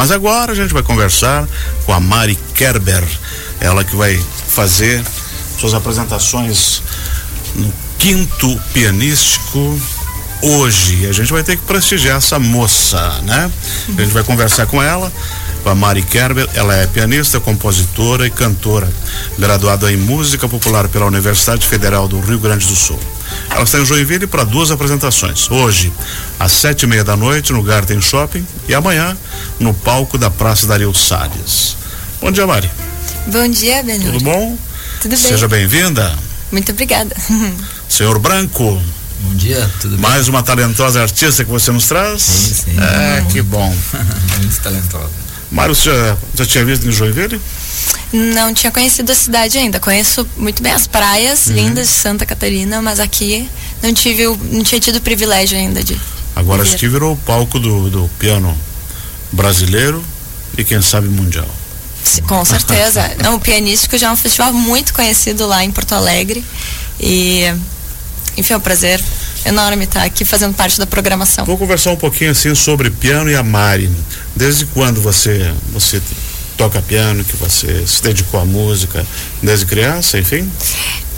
Mas agora a gente vai conversar com a Mari Kerber, ela que vai fazer suas apresentações no quinto pianístico hoje. A gente vai ter que prestigiar essa moça, né? A gente vai conversar com ela, com a Mari Kerber. Ela é pianista, compositora e cantora, graduada em música popular pela Universidade Federal do Rio Grande do Sul. Ela está em Joinville para duas apresentações. Hoje, às sete e meia da noite, no Garden Shopping, e amanhã, no palco da Praça Dario Salles. Bom dia, Mari. Bom dia, Benhur. Tudo bom? Tudo bem. Seja bem-vinda. Muito obrigada. Senhor Branco. Bom dia, tudo bem? Mais uma talentosa artista que você nos traz? Sim, sim. É, que bom. Muito talentosa. Mário, você já, já tinha visto em Joinville? Não tinha conhecido a cidade ainda. Conheço muito bem as praias Uhum. lindas de Santa Catarina, mas aqui não tive, não tinha tido o privilégio ainda de. Agora aqui virou o palco do, do piano brasileiro e quem sabe mundial. se- Com certeza. não, o Pianístico já é um festival muito conhecido lá em Porto Alegre. E, enfim, é um prazer enorme estar aqui fazendo parte da programação. Vou conversar um pouquinho assim sobre piano e a Mari. Desde quando você você toca piano, que você se dedicou à música? Desde criança, enfim?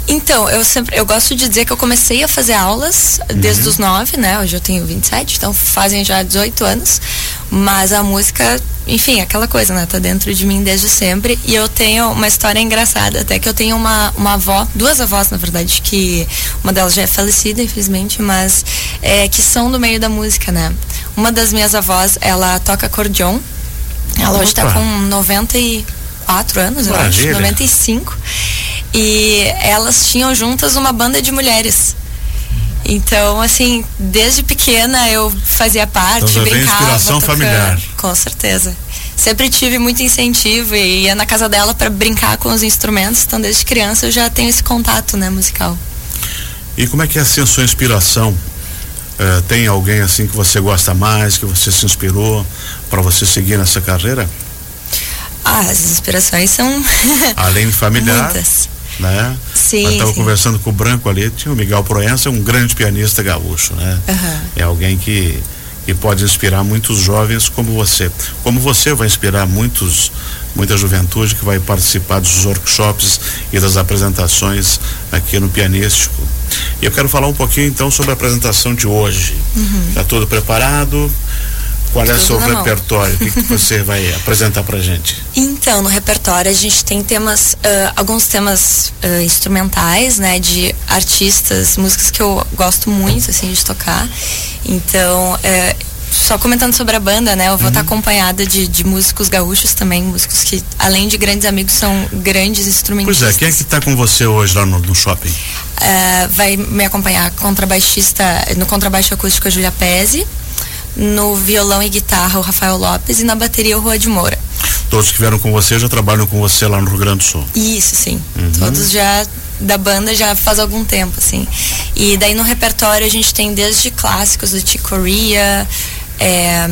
Então, eu sempre, eu gosto de dizer que eu comecei a fazer aulas desde os 9, né? Hoje eu tenho 27, então fazem já 18 anos. Mas a música, enfim, aquela coisa, né? Tá dentro de mim desde sempre. E eu tenho uma história engraçada, até que eu tenho uma, uma avó, duas avós, na verdade, que uma delas já é falecida, infelizmente, mas é, que são do meio da música, né? Uma das minhas avós, ela toca acordeon. Ela hoje tá Opa. com 94 anos, eu Maravilha. acho, 95. E elas tinham juntas uma banda de mulheres. Então, assim, desde pequena eu fazia parte, Então brincava. inspiração tocando. familiar. Com certeza. Sempre tive muito incentivo e ia na casa dela para brincar com os instrumentos. Então, desde criança eu já tenho esse contato, né, musical. E como é que é assim a sua inspiração? Eh, tem alguém assim que você gosta mais, que você se inspirou para você seguir nessa carreira? Ah, as inspirações são Além de familiar, muitas. né? Sim, Eu estava conversando com o Branco ali, tinha o Miguel Proença, um grande pianista gaúcho, né? Aham. É alguém que, que pode inspirar muitos jovens como você. Como você vai inspirar muitos, muita juventude que vai participar dos workshops e das apresentações aqui no Pianístico. E eu quero falar um pouquinho então sobre a apresentação de hoje. Está tudo preparado? Qual é o Uhum. Seu repertório? O que, que você vai apresentar pra gente? Então, no repertório a gente tem temas, ah, alguns temas ah, instrumentais, né, de artistas, músicas que eu gosto muito, assim, de tocar. Então, eh, só comentando sobre a banda, né, eu vou estar Uhum. acompanhada de, de músicos gaúchos também, músicos que, além de grandes amigos, são grandes Pois instrumentistas. é, quem é que está com você hoje lá no, no shopping? Ah, vai me acompanhar contrabaixista, no contrabaixo acústico a Julia Pezzi, no violão e guitarra o Rafael Lopes e na bateria o Rua de Moura. Todos que vieram com você já trabalham com você lá no Rio Grande do Sul. Isso, sim. Uhum. Todos já da banda já faz algum tempo, assim. E daí no repertório a gente tem desde clássicos do Chick Corea, é,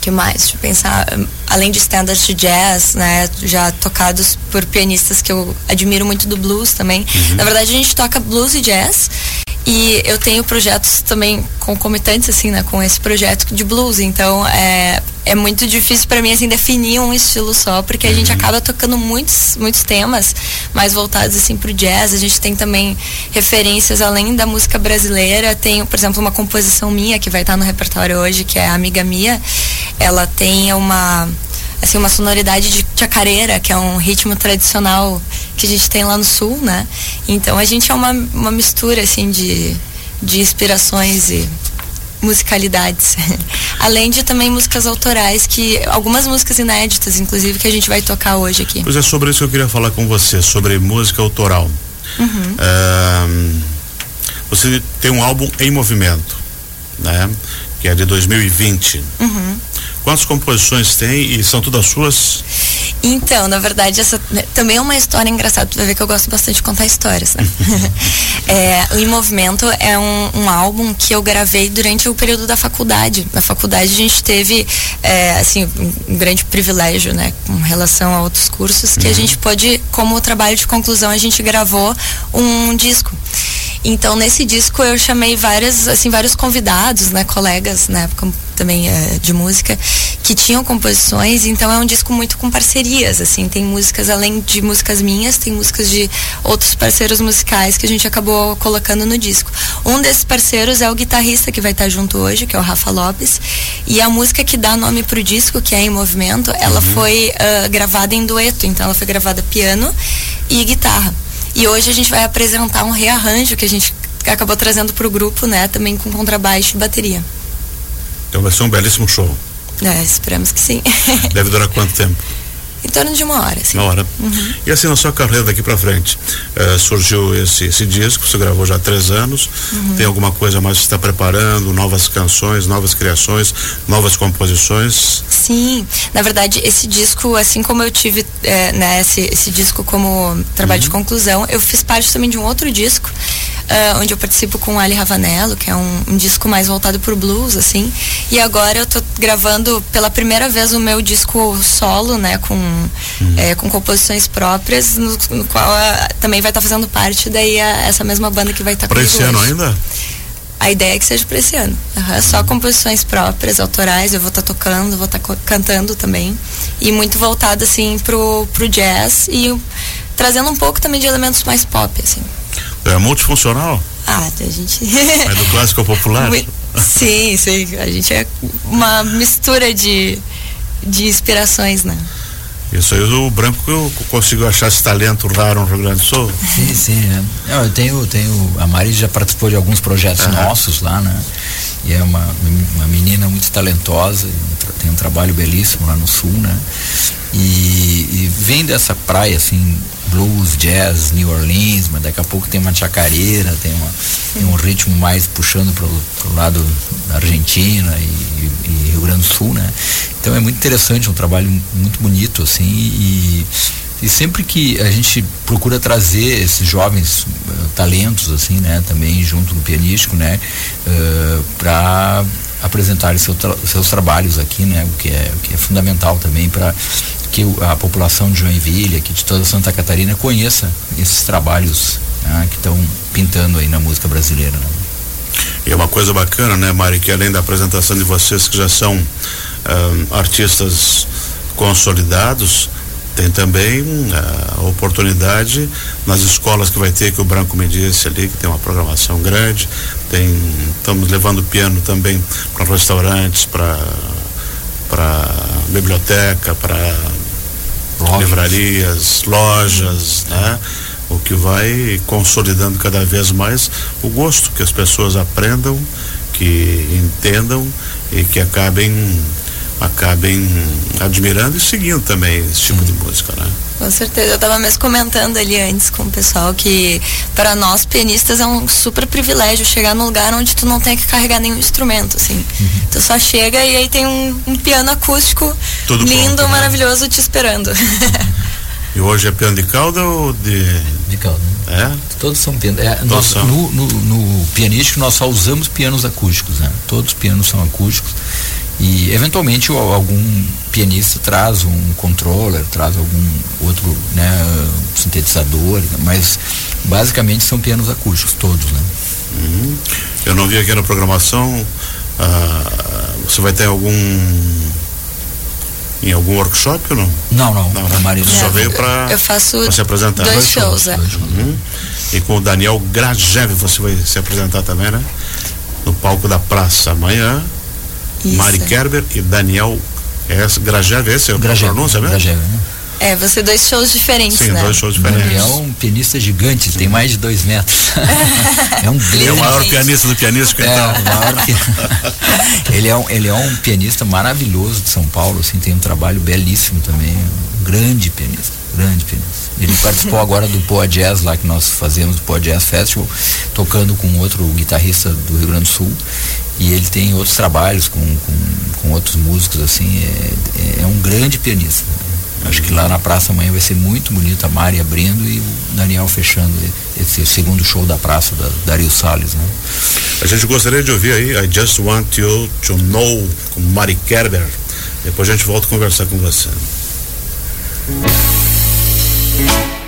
que mais? Deixa eu pensar. Além de standards de jazz, né? Já tocados por pianistas que eu admiro muito do blues também. Na verdade, a gente toca blues e jazz. E eu tenho projetos também concomitantes, assim, né? Com esse projeto de blues. Então, é, é muito difícil para mim, assim, definir um estilo só. Porque a gente acaba tocando muitos, muitos temas mais voltados, assim, pro jazz. A gente tem também referências além da música brasileira. Tem, por exemplo, uma composição minha que vai estar no repertório hoje, que é Amiga Mia. Ela tem uma assim uma sonoridade de chacareira, que é um ritmo tradicional que a gente tem lá no sul, né? Então a gente é uma, uma mistura assim de, de inspirações e musicalidades. Além de também músicas autorais que algumas músicas inéditas, inclusive, que a gente vai tocar hoje aqui. Pois é sobre isso que eu queria falar com você, sobre música autoral. Uhum. Ahn, você tem um álbum em movimento, né? Que é de 2020. Uhum. Quantas composições tem e são todas suas? Então, na verdade, essa também é uma história engraçada. Tu vai ver que eu gosto bastante de contar histórias, né? é, o Em Movimento é um, um álbum que eu gravei durante o período da faculdade. Na faculdade a gente teve, é, assim, um, grande privilégio, né? Com relação a outros cursos, que a gente pôde, como trabalho de conclusão, a gente gravou um disco. Então nesse disco eu chamei várias, assim, vários convidados, né, colegas na época também é, de música que tinham composições, então é um disco muito com parcerias, assim, tem músicas além de músicas minhas, tem músicas de outros parceiros musicais que a gente acabou colocando no disco. Um desses parceiros é o guitarrista que vai estar junto hoje, que é o Rafa Lopes, e a música que dá nome pro disco, que é Em Movimento, ela uhum. foi uh, gravada em dueto, então ela foi gravada piano e guitarra. E hoje a gente vai apresentar um rearranjo que a gente acabou trazendo para o grupo, né? Também com contrabaixo e bateria. Então vai ser um belíssimo show. É, esperamos que sim. Deve durar quanto tempo? Em torno de uma hora, sim. Uma hora. Uhum. E assim, na sua carreira daqui para frente, uh, surgiu esse, esse disco, você gravou já há três anos. Uhum. Tem alguma coisa mais que você está preparando? Novas canções, novas criações, novas composições? Sim, na verdade, esse disco, assim como eu tive é, né, esse, esse disco como trabalho uhum. de conclusão, eu fiz parte também de um outro disco uh, onde eu participo com Ali Ravanello, que é um, um disco mais voltado pro blues, assim. E agora eu tô gravando pela primeira vez o meu disco solo, né, com, uhum. é, com composições próprias, no, no qual uh, também vai estar tá fazendo parte daí a, essa mesma banda que vai estar tá Para esse ano ainda? A ideia é que seja para esse ano. Uhum, só composições próprias, autorais, eu vou estar tá tocando, vou estar tá cantando também. E muito voltado assim pro, pro jazz e trazendo um pouco também de elementos mais pop, assim. É multifuncional? Ah, a gente. É do clássico ao popular? sim, sim. A gente é uma mistura de, de inspirações, né? Isso aí o branco eu consigo achar esse talento raro no Rio Grande do Sul. Sim, sim. É. Eu tenho, tenho. A Mari já participou de alguns projetos uhum. nossos lá, né? E é uma, uma menina muito talentosa, tem um trabalho belíssimo lá no sul, né? E, e vem dessa praia, assim, blues, jazz, New Orleans, mas daqui a pouco tem uma chacareira, tem, uma, tem um ritmo mais puxando para o lado da Argentina e, e, Rio Grande do Sul, né? Então é muito interessante, um trabalho muito bonito, assim, e, e sempre que a gente procura trazer esses jovens uh, talentos, assim, né, também junto no pianístico, né, uh, eh, para apresentar seu tra seus trabalhos aqui, né, o que é, o que é fundamental também para que a população de Joinville, aqui de toda Santa Catarina, conheça esses trabalhos né, que estão pintando aí na música brasileira. Né? E é uma coisa bacana, né, Mari, que além da apresentação de vocês que já são uh, artistas consolidados, tem também a uh, oportunidade nas escolas que vai ter, que o Branco me disse ali, que tem uma programação grande, tem, estamos levando piano também para restaurantes, para para biblioteca, para livrarias, lojas, né? O que vai consolidando cada vez mais o gosto que as pessoas aprendam, que entendam e que acabem acabem admirando e seguindo também esse tipo de música, né? Com certeza. Eu estava mesmo comentando ali antes com o pessoal que para nós pianistas é um super privilégio chegar num lugar onde tu não tem que carregar nenhum instrumento, assim. Uhum. Tu só chega e aí tem um, um piano acústico Tudo lindo, pronto, né? maravilhoso te esperando. E hoje é piano de cauda ou de. De cauda. É? Todos são pianos. É, nós, no, no, no pianístico nós só usamos pianos acústicos, né? Todos os pianos são acústicos. E eventualmente algum pianista traz um controller, traz algum outro né, sintetizador, mas basicamente são pianos acústicos todos, né? Uhum. Eu não vi aqui na programação. Ah, você vai ter algum em algum workshop ou não? Não, não. não, né? Só veio para eu faço se apresentar. Dois, dois shows, shows é. Uhum. E com o Daniel Grajev você vai se apresentar também, né? No palco da praça amanhã. Isso. Mari Kerber e Daniel S. Grajev, esse é o pronúncia mesmo? Grajev, né? É, você dois shows diferentes, Sim, né? dois shows diferentes. Daniel é um pianista gigante, tem mais de dois metros. é um grande. É o maior pianista do então. É, o maior ele, é um, ele é um pianista maravilhoso de São Paulo, assim, tem um trabalho belíssimo também. Um grande pianista, grande pianista. Ele participou agora do Poa Jazz, lá que nós fazemos o Poa Jazz Festival, tocando com outro guitarrista do Rio Grande do Sul. E ele tem outros trabalhos com, com, com outros músicos, assim, é, é um grande pianista. Acho que lá na praça amanhã vai ser muito bonito, a Mari abrindo e o Daniel fechando esse segundo show da praça da Dario Salles, né? A gente gostaria de ouvir aí I Just Want You to Know com Mari Kerber. Depois a gente volta a conversar com você. Thank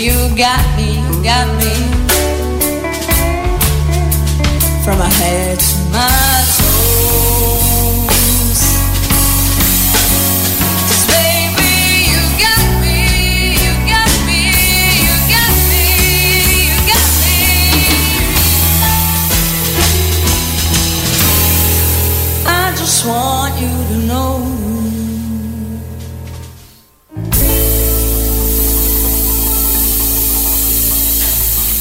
you got me, you got me. From my head to my toes. Baby, you got me, you got me, you got me, you got me. I just want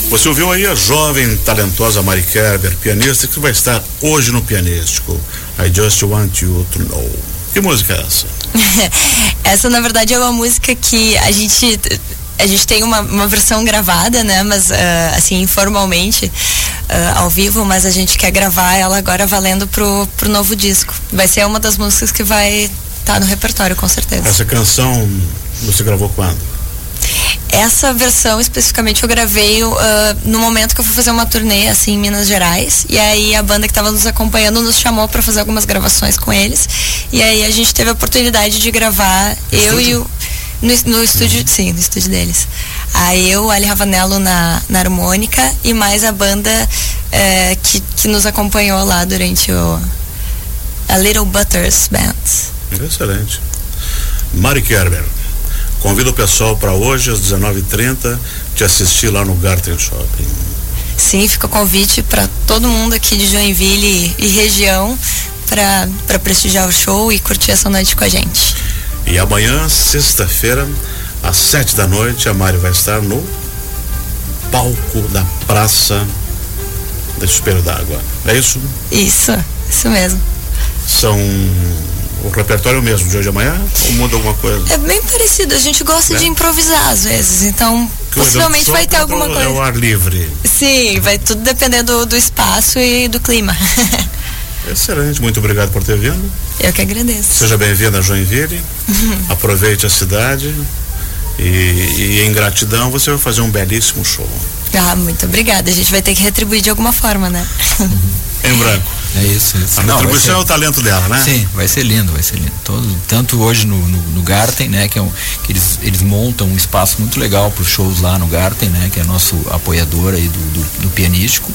Você ouviu aí a jovem talentosa Mari Kerber, pianista que vai estar hoje no Pianístico. I Just Want You to Know. Que música é essa? essa na verdade é uma música que a gente a gente tem uma, uma versão gravada, né? Mas uh, assim, informalmente, uh, ao vivo, mas a gente quer gravar ela agora valendo pro, pro novo disco. Vai ser uma das músicas que vai estar tá no repertório, com certeza. Essa canção você gravou quando? essa versão especificamente eu gravei uh, no momento que eu fui fazer uma turnê assim em Minas Gerais. E aí a banda que estava nos acompanhando nos chamou para fazer algumas gravações com eles. E aí a gente teve a oportunidade de gravar no eu estúdio? e o no, no estúdio sim no estúdio deles. Aí eu Ali Ravanello na, na harmônica e mais a banda eh, que, que nos acompanhou lá durante o a Little Butters Band. Excelente Mari Kerber convido o pessoal para hoje às 19h30 te assistir lá no Garten Shopping. Sim, fica o convite para todo mundo aqui de Joinville e, e região para prestigiar o show e curtir essa noite com a gente. E amanhã, sexta-feira, às sete da noite, a Mari vai estar no palco da Praça do Espelho d'Água. É isso? Isso, isso mesmo. São o repertório mesmo de hoje amanhã ou muda alguma coisa? É bem parecido, a gente gosta Né? de improvisar às vezes, então Que o possivelmente vai ter alguma É coisa. o ar livre. Sim, vai tudo dependendo do, do espaço e do clima. Excelente, muito obrigado por ter vindo. Eu que agradeço. Seja bem-vindo a Joinville. Aproveite a cidade. E, e em gratidão você vai fazer um belíssimo show. Ah, muito obrigada. A gente vai ter que retribuir de alguma forma, né? Em branco. É isso, isso. A retribuição é o talento dela, né? Sim, vai ser lindo, vai ser lindo. Todo, tanto hoje no, no, no Garten, né, que, é um, que eles, eles montam um espaço muito legal para os shows lá no Garten, né, que é nosso apoiador aí do, do, do pianístico.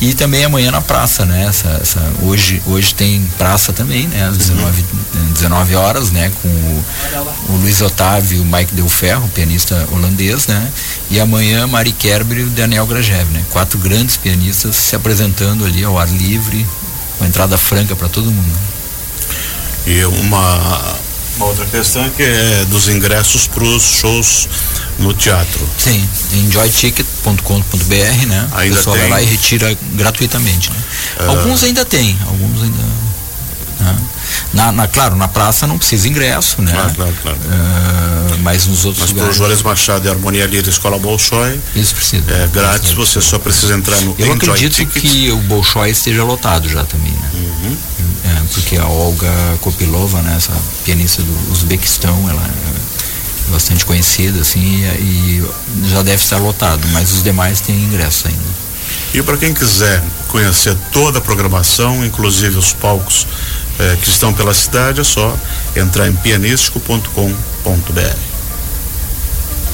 E também amanhã na praça, né? Essa, essa, hoje, hoje tem praça também, né? Às 19, eh, 19 horas, né? Com o, o Luiz Otávio e o Mike Del Ferro, pianista holandês, né? E amanhã Mari Kerber e o Daniel Grajev, né? Quatro grandes pianistas se apresentando ali ao ar livre, com entrada franca para todo mundo. E uma, uma outra questão é que é dos ingressos para os shows no teatro. Sim, enjoyticket.com.br, né? Ainda o pessoal tem? vai lá e retira gratuitamente, né? Alguns ainda tem, alguns ainda. né? Na, na- claro, na praça não precisa ingresso, né? Claro, claro, claro. Ah, mas nos outros Mas para o lugares. Juarez Machado e Harmonia Lira Escola Bolshoi Isso precisa. é grátis, você só precisa entrar no Eu Enjoy acredito Ticket. que o Bolshoi esteja lotado já também, né? Uhum. É, porque a Olga Kopilova, né, essa pianista do Uzbequistão, ela é bastante conhecida, assim, e, e já deve estar lotado, mas os demais têm ingresso ainda. E para quem quiser conhecer toda a programação, inclusive os palcos eh, que estão pela cidade, é só entrar em pianístico.com.br.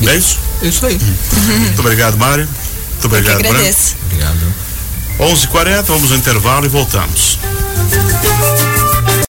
É isso? É isso aí. Muito obrigado, Mário. Muito Eu que obrigado, Branco. agradeço. Obrigado. 11h40, vamos ao intervalo e voltamos.